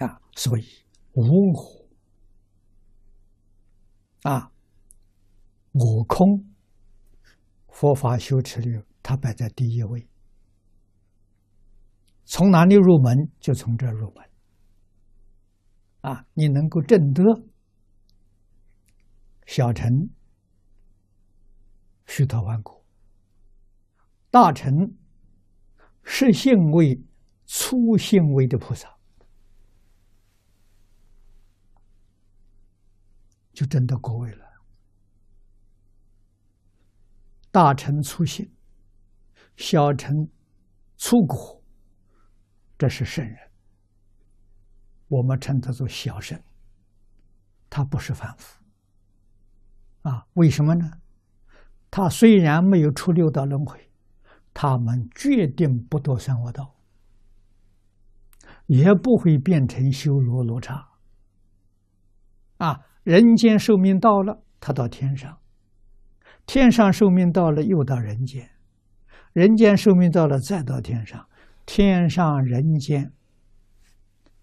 啊，所以无我啊，我空，佛法修持里，它摆在第一位。从哪里入门，就从这入门。啊，你能够证得小乘须陀洹果，大乘是性位、粗性位的菩萨。就真的过位了。大乘粗心，小乘粗果，这是圣人。我们称他做小圣，他不是凡夫。啊，为什么呢？他虽然没有出六道轮回，他们决定不堕三恶道，也不会变成修罗罗刹。啊。人间寿命到了，他到天上；天上寿命到了，又到人间；人间寿命到了，再到天上。天上人间，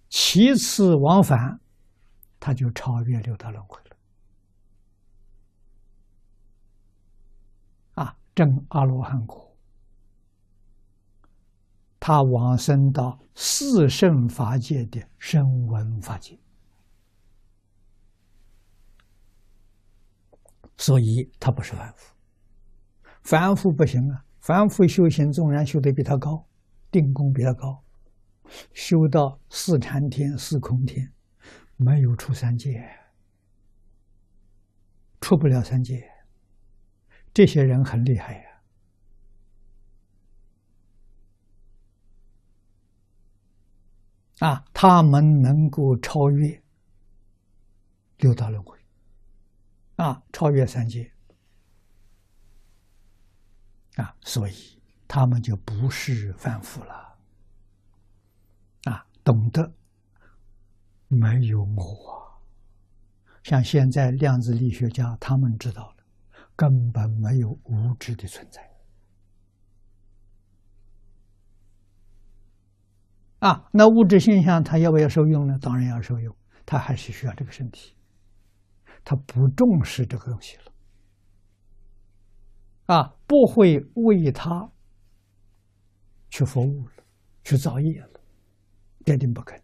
其次往返，他就超越六道轮回了。啊，正阿罗汉果，他往生到四圣法界的声闻法界。所以他不是凡夫，凡夫不行啊！凡夫修行纵然修得比他高，定功比他高，修到四禅天、四空天，没有出三界，出不了三界。这些人很厉害呀！啊，他们能够超越六道轮回。啊，超越三界啊，所以他们就不是凡夫了。啊，懂得没有我，像现在量子力学家他们知道了，根本没有物质的存在。啊，那物质现象它要不要受用呢？当然要受用，它还是需要这个身体。他不重视这个东西了，啊，不会为他去服务了，去造业了，坚定不肯。